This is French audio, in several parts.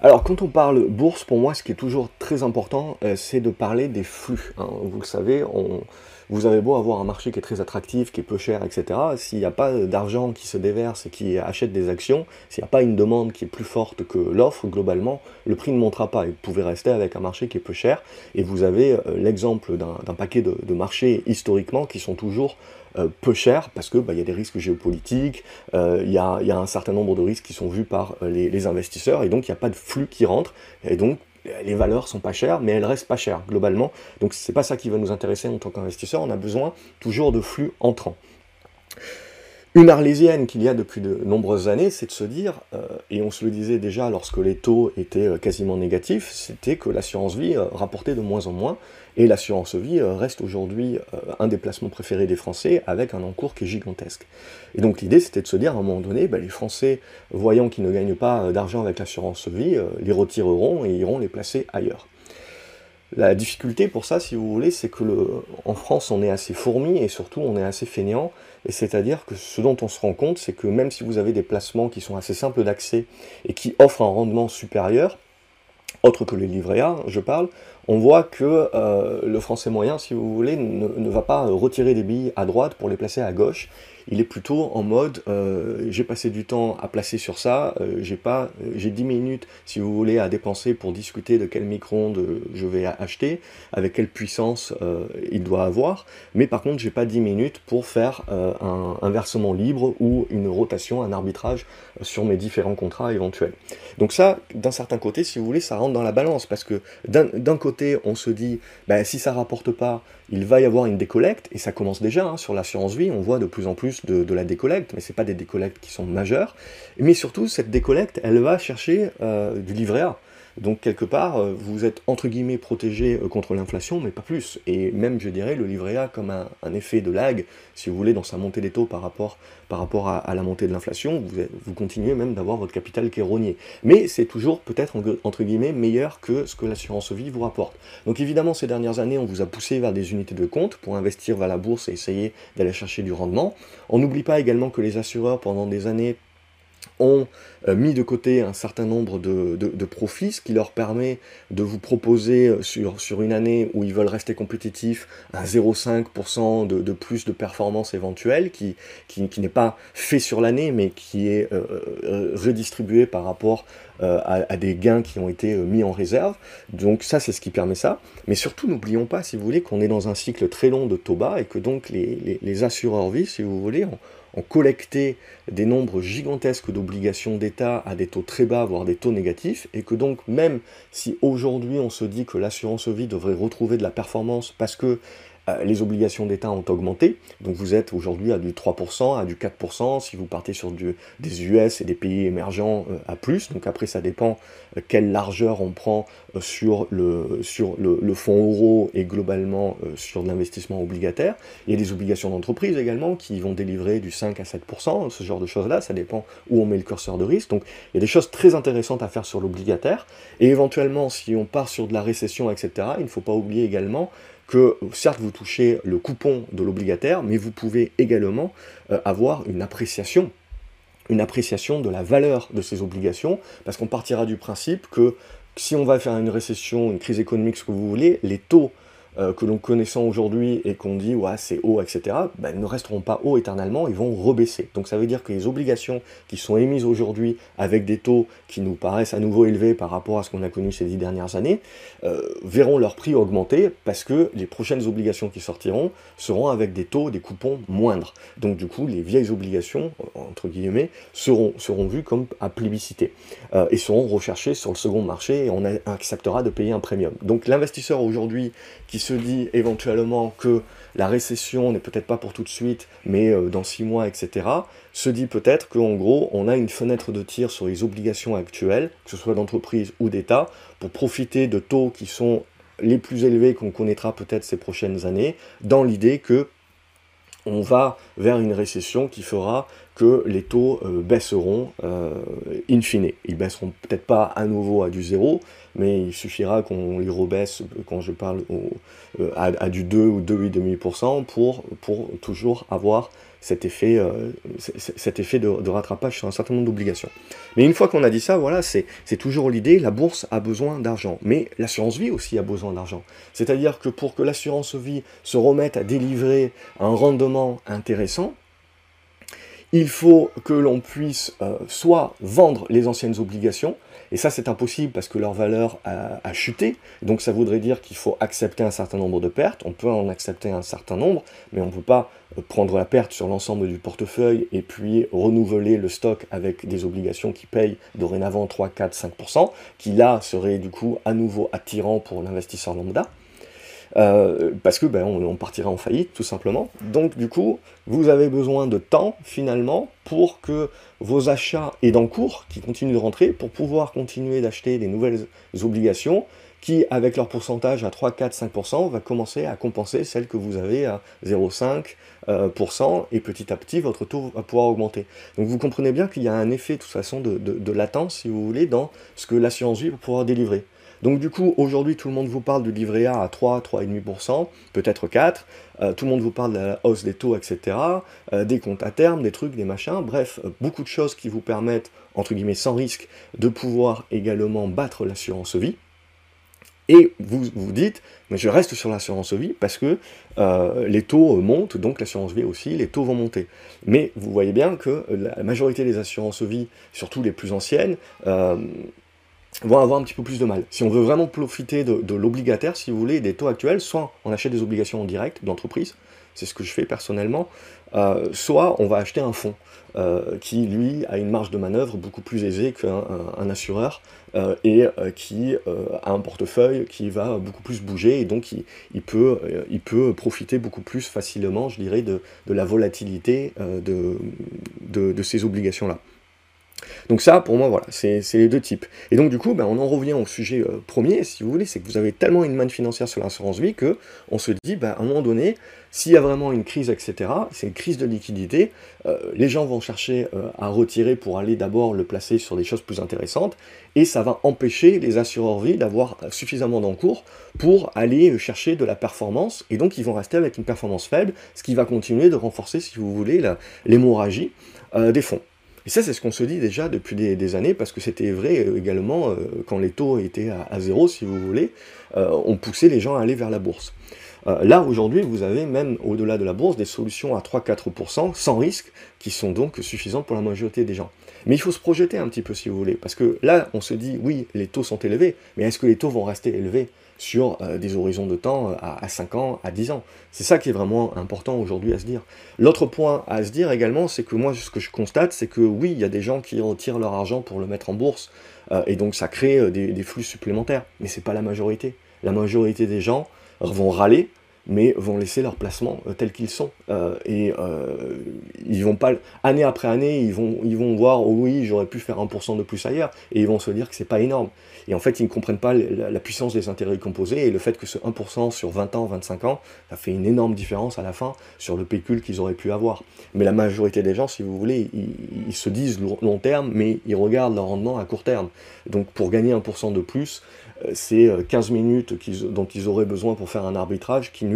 Alors, quand on parle bourse, pour moi, ce qui est toujours très important, euh, c'est de parler des flux. hein. Vous le savez, vous avez beau avoir un marché qui est très attractif, qui est peu cher, etc. S'il n'y a pas d'argent qui se déverse et qui achète des actions, s'il n'y a pas une demande qui est plus forte que l'offre, globalement, le prix ne montera pas. Et vous pouvez rester avec un marché qui est peu cher. Et vous avez euh, l'exemple d'un paquet de, marchés historiquement qui sont toujours peu chers parce que bah, y a des risques géopolitiques, euh, il y, a, un certain nombre de risques qui sont vus par euh, les, les investisseurs et donc il n'y a pas de flux qui rentre et donc les valeurs sont pas chères mais elles restent pas chères globalement. Donc c'est pas ça qui va nous intéresser en tant qu'investisseur on a besoin toujours de flux entrants une arlésienne qu'il y a depuis de nombreuses années, c'est de se dire, euh, et on se le disait déjà lorsque les taux étaient euh, quasiment négatifs, c'était que l'assurance vie euh, rapportait de moins en moins, et l'assurance vie reste aujourd'hui un des placements préférés des Français avec un encours qui est gigantesque. Et donc l'idée c'était de se dire à un moment donné, bah, les Français, voyant qu'ils ne gagnent pas d'argent avec l'assurance vie, les retireront et iront les placer ailleurs. La difficulté pour ça, si vous voulez, c'est que le, en France, on est assez fourmi et surtout on est assez feignant. Et c'est-à-dire que ce dont on se rend compte, c'est que même si vous avez des placements qui sont assez simples d'accès et qui offrent un rendement supérieur, autre que les livrets A, je parle, on voit que euh, le français moyen, si vous voulez, ne, va pas retirer des billes à droite pour les placer à gauche. Il est plutôt en mode euh, j'ai passé du temps à placer sur ça, euh, j'ai pas, j'ai 10 minutes, si vous voulez, à dépenser pour discuter de quel micro-ondes je vais acheter, avec quelle puissance il doit avoir, mais par contre, j'ai pas 10 minutes pour faire un, un versement libre ou une rotation, un arbitrage sur mes différents contrats éventuels. Donc ça, d'un certain côté, si vous voulez, ça rentre dans la balance, parce que d'un d'un on se dit, bah, si ça rapporte pas, il va y avoir une décollecte, et ça commence déjà hein, sur l'assurance vie, on voit de plus en plus de, la décollecte, mais c'est pas des décollectes qui sont majeures, mais surtout, cette décollecte, elle va chercher euh, du livret A. Donc quelque part, euh, vous êtes entre guillemets protégé euh, contre l'inflation, mais pas plus. Et même, je dirais, le livret A comme un, effet de lag, si vous voulez, dans sa montée des taux par rapport, à, la montée de l'inflation, vous, vous continuez même d'avoir votre capital qui est rogné. Mais c'est toujours peut-être en- entre guillemets meilleur que ce que l'assurance vie vous rapporte. Donc évidemment, ces dernières années, on vous a poussé vers des unités de compte pour investir vers la bourse et essayer d'aller chercher du rendement. On n'oublie pas également que les assureurs, pendant des années, ont euh, mis de côté un certain nombre de, profits, ce qui leur permet de vous proposer euh, sur, une année où ils veulent rester compétitifs un 0,5% de, plus de performance éventuelle, qui, n'est pas fait sur l'année, mais qui est euh, redistribué par rapport à, des gains qui ont été mis en réserve. Donc ça, c'est ce qui permet ça. Mais surtout, n'oublions pas, si vous voulez, qu'on est dans un cycle très long de taux bas et que donc les, les, les assureurs vie, si vous voulez, ont collecté des nombres gigantesques d'obligations d'État à des taux très bas, voire des taux négatifs, et que donc même si aujourd'hui on se dit que l'assurance vie devrait retrouver de la performance parce que les obligations d'État ont augmenté, donc vous êtes aujourd'hui à du 3%, à du 4%, si vous partez sur des US et des pays émergents euh, à plus, donc après ça dépend euh, quelle largeur on prend euh, sur, le, le, fonds euro et globalement euh, sur l'investissement obligataire. Il y a des obligations d'entreprise également qui vont délivrer du 5 à 7%, ce genre de choses-là, ça dépend où on met le curseur de risque. Donc il y a des choses très intéressantes à faire sur l'obligataire. Et éventuellement, si on part sur de la récession, etc., il ne faut pas oublier également que certes vous touchez le coupon de l'obligataire, mais vous pouvez également euh, avoir une appréciation une appréciation de la valeur de ces obligations, parce qu'on partira du principe que si on va faire une récession, une crise économique, ce que vous voulez, les taux euh, que l'on connaissant aujourd'hui et qu'on dit ouais c'est haut, etc., ben, ne resteront pas hauts éternellement, ils vont rebaisser. Donc ça veut dire que les obligations qui sont émises aujourd'hui avec des taux qui nous paraissent à nouveau élevés par rapport à ce qu'on a connu ces dix dernières années, euh, verront leur prix augmenter parce que les prochaines obligations qui sortiront seront avec des taux, des coupons moindres. Donc du coup, les vieilles obligations, entre guillemets, seront, seront vues comme à plébisciter euh, et seront recherchées sur le second marché et on acceptera de payer un premium. Donc l'investisseur aujourd'hui qui se dit éventuellement que la récession n'est peut-être pas pour tout de suite, mais euh, dans six mois, etc., se dit peut-être qu'en gros, on a une fenêtre de tir sur les obligations actuelles, que ce soit d'entreprise ou d'État, pour profiter de taux qui sont les plus élevés qu'on connaîtra peut-être ces prochaines années, dans l'idée que on va vers une récession qui fera les taux euh, baisseront in fine. Ils baisseront peut-être pas à nouveau à du zéro, mais il suffira qu'on les rebaisse, quand je parle à, du 2 ou 2,5% pour, pour toujours avoir cet effet, euh, cet effet de, rattrapage sur un certain nombre d'obligations. Mais une fois qu'on a dit ça, voilà, c'est toujours l'idée, la bourse a besoin d'argent, mais l'assurance vie aussi a besoin d'argent. C'est-à-dire que pour que l'assurance vie se remette à délivrer un rendement intéressant, il faut que l'on puisse euh, soit vendre les anciennes obligations, et ça, c'est impossible parce que leur valeur a, chuté. Donc ça voudrait dire qu'il faut accepter un certain nombre de pertes. On peut en accepter un certain nombre, mais on ne peut pas euh, prendre la perte sur l'ensemble du portefeuille et puis renouveler le stock avec des obligations qui payent dorénavant 3, 4, 5%, qui là serait du coup à nouveau attirant pour l'investisseur lambda. Euh, parce que ben, on, partirait en faillite tout simplement. Donc du coup, vous avez besoin de temps finalement pour que vos achats aient d'encours qui continuent de rentrer pour pouvoir continuer d'acheter des nouvelles obligations qui, avec leur pourcentage à 3, 4, 5%, va commencer à compenser celles que vous avez à 0,5%, euh, et petit à petit, votre taux va pouvoir augmenter. Donc vous comprenez bien qu'il y a un effet, de façon, de, de latence, si vous voulez, dans ce que l'assurance vie va pouvoir délivrer. Donc du coup, aujourd'hui, tout le monde vous parle du livret A à 3, 3,5%, peut-être 4. Euh, tout le monde vous parle de la hausse des taux, etc. Euh, des comptes à terme, des trucs, des machins. Bref, euh, beaucoup de choses qui vous permettent, entre guillemets, sans risque, de pouvoir également battre l'assurance vie. Et vous vous dites, mais je reste sur l'assurance vie parce que les taux montent, donc l'assurance vie aussi, les taux vont monter. Mais vous voyez bien que la majorité des assurances vie, surtout les plus anciennes, vont avoir un petit peu plus de mal. Si on veut vraiment profiter de, l'obligataire, si vous voulez, des taux actuels, soit on achète des obligations en direct d'entreprise, c'est ce que je fais personnellement, euh, soit on va acheter un fonds euh, qui, lui, a une marge de manœuvre beaucoup plus aisée qu'un assureur euh, et qui a un portefeuille qui va beaucoup plus bouger et donc il, peut, profiter beaucoup plus facilement, je dirais, de, la volatilité de, de ces obligations-là. Donc ça, pour moi, voilà, c'est les deux types. Et donc du coup, ben, on en revient au sujet euh, premier, si vous voulez, c'est que vous avez tellement une manne financière sur l'assurance vie que on se dit, ben, à un moment donné, s'il y a vraiment une crise, etc., c'est une crise de liquidité, euh, les gens vont chercher euh, à retirer pour aller d'abord le placer sur des choses plus intéressantes, et ça va empêcher les assureurs vie d'avoir suffisamment d'encours pour aller chercher de la performance, et donc ils vont rester avec une performance faible, ce qui va continuer de renforcer, si vous voulez, l'hémorragie des fonds. Et ça, c'est ce qu'on se dit déjà depuis des, années, parce que c'était vrai euh, également euh, quand les taux étaient à, zéro, si vous voulez, euh, on poussait les gens à aller vers la bourse. là, aujourd'hui, vous avez même au-delà de la bourse des solutions à 3-4% sans risque, qui sont donc suffisantes pour la majorité des gens. Mais il faut se projeter un petit peu, si vous voulez, parce que là, on se dit, oui, les taux sont élevés, mais est-ce que les taux vont rester élevés? Sur euh, des horizons de temps euh, à, 5 ans, à 10 ans. C'est ça qui est vraiment important aujourd'hui à se dire. L'autre point à se dire également, c'est que moi, ce que je constate, c'est que oui, il y a des gens qui retirent leur argent pour le mettre en bourse, euh, et donc ça crée des, flux supplémentaires, mais c'est pas la majorité. La majorité des gens vont râler mais vont laisser leur placement euh, tel qu'ils sont. Euh, et euh, ils vont pas, année après année, ils vont, ils vont voir, oh oui, j'aurais pu faire 1% de plus ailleurs, et ils vont se dire que c'est pas énorme. Et en fait, ils ne comprennent pas la, puissance des intérêts composés, et le fait que ce 1% sur 20 ans, 25 ans, ça fait une énorme différence à la fin sur le pécule qu'ils auraient pu avoir. Mais la majorité des gens, si vous voulez, ils, se disent long terme, mais ils regardent leur rendement à court terme. Donc pour gagner 1% de plus, c'est 15 minutes dont ils auraient besoin pour faire un arbitrage qu'ils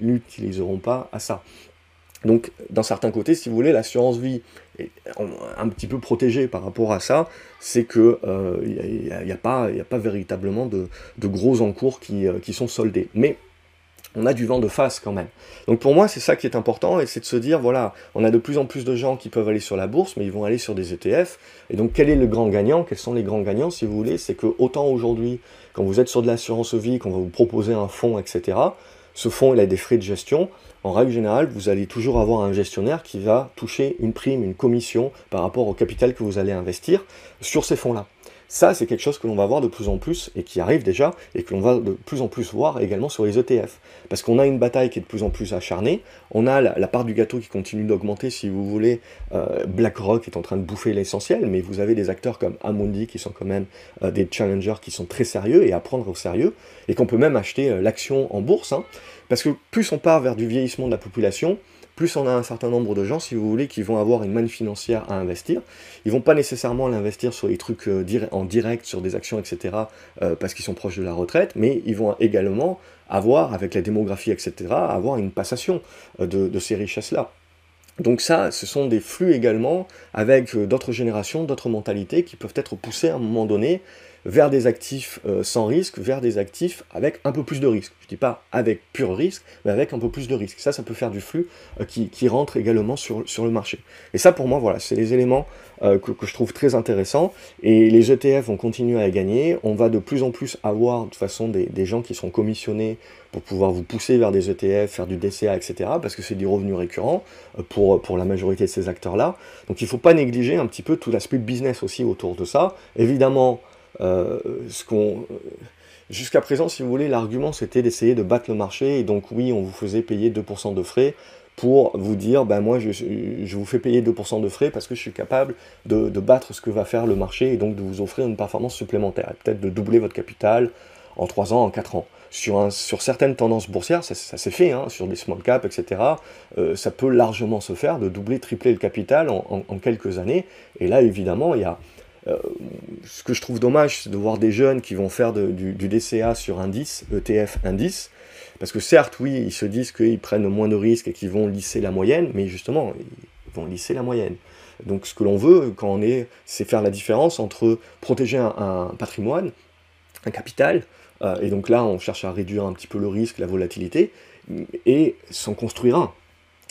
n'utiliseront pas à ça. Donc, d'un certain côté, si vous voulez, l'assurance vie est un petit peu protégée par rapport à ça, c'est qu'il n'y a, a, pas, a, pas véritablement de, gros encours qui, euh, qui sont soldés. Mais on a du vent de face quand même. Donc pour moi, c'est ça qui est important, et c'est de se dire, voilà, on a de plus en plus de gens qui peuvent aller sur la bourse, mais ils vont aller sur des ETF. Et donc quel est le grand gagnant? Quels sont les grands gagnants, si vous voulez? C'est que autant aujourd'hui, quand vous êtes sur de l'assurance vie, qu'on va vous proposer un fonds, etc., ce fonds, il a des frais de gestion. En règle générale, vous allez toujours avoir un gestionnaire qui va toucher une prime, une commission par rapport au capital que vous allez investir sur ces fonds-là. Ça, c'est quelque chose que l'on va voir de plus en plus, et qui arrive déjà, et que l'on va de plus en plus voir également sur les ETF. Parce qu'on a une bataille qui est de plus en plus acharnée, on a la, part du gâteau qui continue d'augmenter, si vous voulez, euh, BlackRock est en train de bouffer l'essentiel, mais vous avez des acteurs comme Amundi qui sont quand même euh, des challengers qui sont très sérieux et à prendre au sérieux, et qu'on peut même acheter euh, l'action en bourse, hein. parce que plus on part vers du vieillissement de la population, plus on a un certain nombre de gens, si vous voulez, qui vont avoir une manne financière à investir. Ils vont pas nécessairement l'investir sur les trucs euh, en direct, sur des actions, etc., euh, parce qu'ils sont proches de la retraite, mais ils vont également avoir, avec la démographie, etc., avoir une passation de ces richesses-là. Donc ça, ce sont des flux également avec d'autres générations, d'autres mentalités qui peuvent être poussées à un moment donné vers des actifs euh, sans risque, vers des actifs avec un peu plus de risque. Je ne dis pas avec pur risque, mais avec un peu plus de risque. Ça, ça peut faire du flux euh, qui, rentre également sur, le marché. Et ça, pour moi, voilà, c'est les éléments euh, que, je trouve très intéressants. Et les ETF vont continuer à gagner. On va de plus en plus avoir, de toute façon, des, gens qui sont commissionnés pour pouvoir vous pousser vers des ETF, faire du DCA, etc., parce que c'est du revenu récurrent pour, pour la majorité de ces acteurs-là. Donc il ne faut pas négliger un petit peu tout l'aspect business aussi autour de ça. Évidemment, ce qu'on Jusqu'à présent, si vous voulez, l'argument c'était d'essayer de battre le marché, et donc oui, on vous faisait payer 2% de frais pour vous dire, ben moi je, je vous fais payer 2% de frais parce que je suis capable de, battre ce que va faire le marché et donc de vous offrir une performance supplémentaire, peut-être de doubler votre capital en 3 ans, en 4 ans. Sur, un, sur certaines tendances boursières, ça, ça s'est fait, hein, sur des small caps, etc. Euh, ça peut largement se faire de doubler, tripler le capital en quelques années. Et là, évidemment, il y a, euh, ce que je trouve dommage, c'est de voir des jeunes qui vont faire du, DCA sur indice, ETF indice, parce que certes, oui, ils se disent qu'ils prennent moins de risques et qu'ils vont lisser la moyenne, mais justement, ils vont lisser la moyenne. Donc ce que l'on veut quand on est, c'est faire la différence entre protéger un, patrimoine, un capital, euh, et donc là on cherche à réduire un petit peu le risque, la volatilité, et s'en construire un.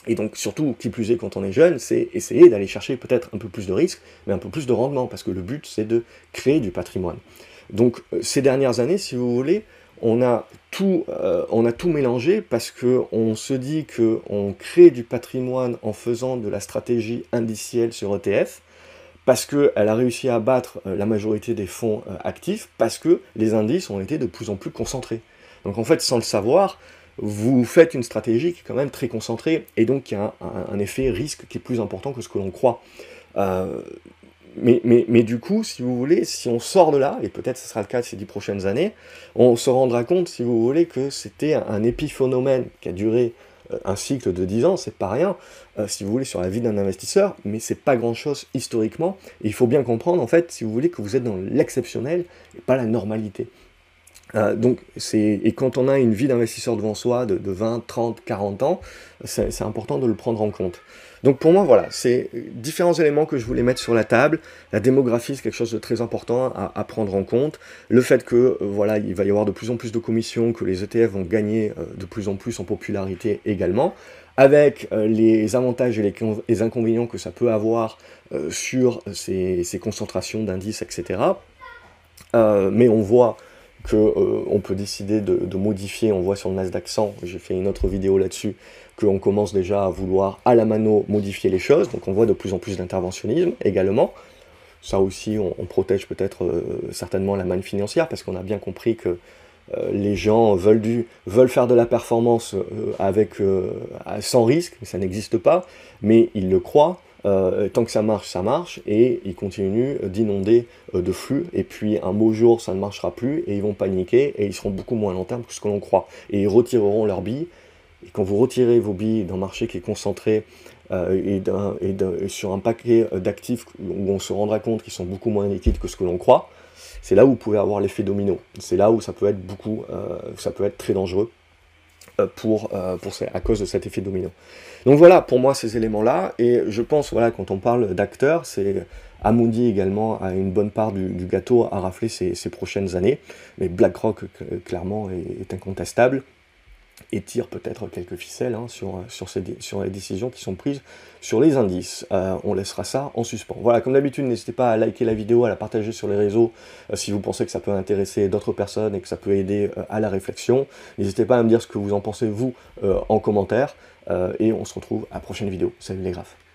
Et donc surtout, qui plus est quand on est jeune, c'est essayer d'aller chercher peut-être un peu plus de risques, mais un peu plus de rendement, parce que le but c'est de créer du patrimoine. Donc euh, ces dernières années, si vous voulez, on a tout, euh, on a tout mélangé parce qu'on se dit qu'on crée du patrimoine en faisant de la stratégie indicielle sur ETF, parce qu'elle a réussi à battre euh, la majorité des fonds actifs, parce que les indices ont été de plus en plus concentrés. Donc en fait, sans le savoir, vous faites une stratégie qui est quand même très concentrée et donc qui a un, effet risque qui est plus important que ce que l'on croit. Euh, mais, du coup, si vous voulez, si on sort de là, et peut-être ce sera le cas ces dix prochaines années, on se rendra compte, si vous voulez, que c'était un, épiphénomène qui a duré euh, un cycle de 10 ans, c'est pas rien, euh, si vous voulez, sur la vie d'un investisseur, mais c'est pas grand-chose historiquement. Il faut bien comprendre, en fait, si vous voulez, que vous êtes dans l'exceptionnel et pas la normalité. Euh, donc, et quand on a une vie d'investisseur devant soi de, 20, 30, 40 ans, c'est important de le prendre en compte. Donc pour moi, voilà, c'est différents éléments que je voulais mettre sur la table. La démographie, c'est quelque chose de très important à, prendre en compte. Le fait que, euh, voilà, il va y avoir de plus en plus de commissions, que les ETF vont gagner euh, de plus en plus en popularité également, avec les avantages et les, inconvénients que ça peut avoir sur ces, ces concentrations d'indices, etc. mais on voit euh, peut décider de, modifier, on voit sur le Nasdaq 100, j'ai fait une autre vidéo là-dessus, qu'on commence déjà à vouloir à la mano modifier les choses, donc on voit de plus en plus d'interventionnisme également. Ça aussi, on, protège peut-être euh, certainement la manne financière, parce qu'on a bien compris que euh, les gens veulent, faire de la performance avec, sans risque, ça n'existe pas, mais ils le croient, euh, tant que ça marche, ça marche, et ils continuent d'inonder euh, de flux, et puis un beau jour, ça ne marchera plus, et ils vont paniquer, et ils seront beaucoup moins long terme que ce que l'on croit. Et ils retireront leurs billes, et quand vous retirez vos billes d'un marché qui est concentré, euh, et, sur un paquet d'actifs où on se rendra compte qu'ils sont beaucoup moins liquides que ce que l'on croit, c'est là où vous pouvez avoir l'effet domino. C'est là où ça peut être beaucoup, ça peut être très dangereux. Euh, pour, euh, pour, à cause de cet effet domino. Donc voilà, pour moi, ces éléments-là, et je pense, voilà, quand on parle d'acteurs, c'est Amundi également a une bonne part du, gâteau à rafler ces, ces, prochaines années, mais BlackRock, clairement, est incontestable et tire peut-être quelques ficelles hein, sur, sur, ces, sur, les décisions qui sont prises sur les indices. Euh, on laissera ça en suspens. Voilà, comme d'habitude, n'hésitez pas à liker la vidéo, à la partager sur les réseaux euh, si vous pensez que ça peut intéresser d'autres personnes et que ça peut aider euh, à la réflexion. N'hésitez pas à me dire ce que vous en pensez, vous, en commentaire. et on se retrouve à la prochaine vidéo. Salut les graphes.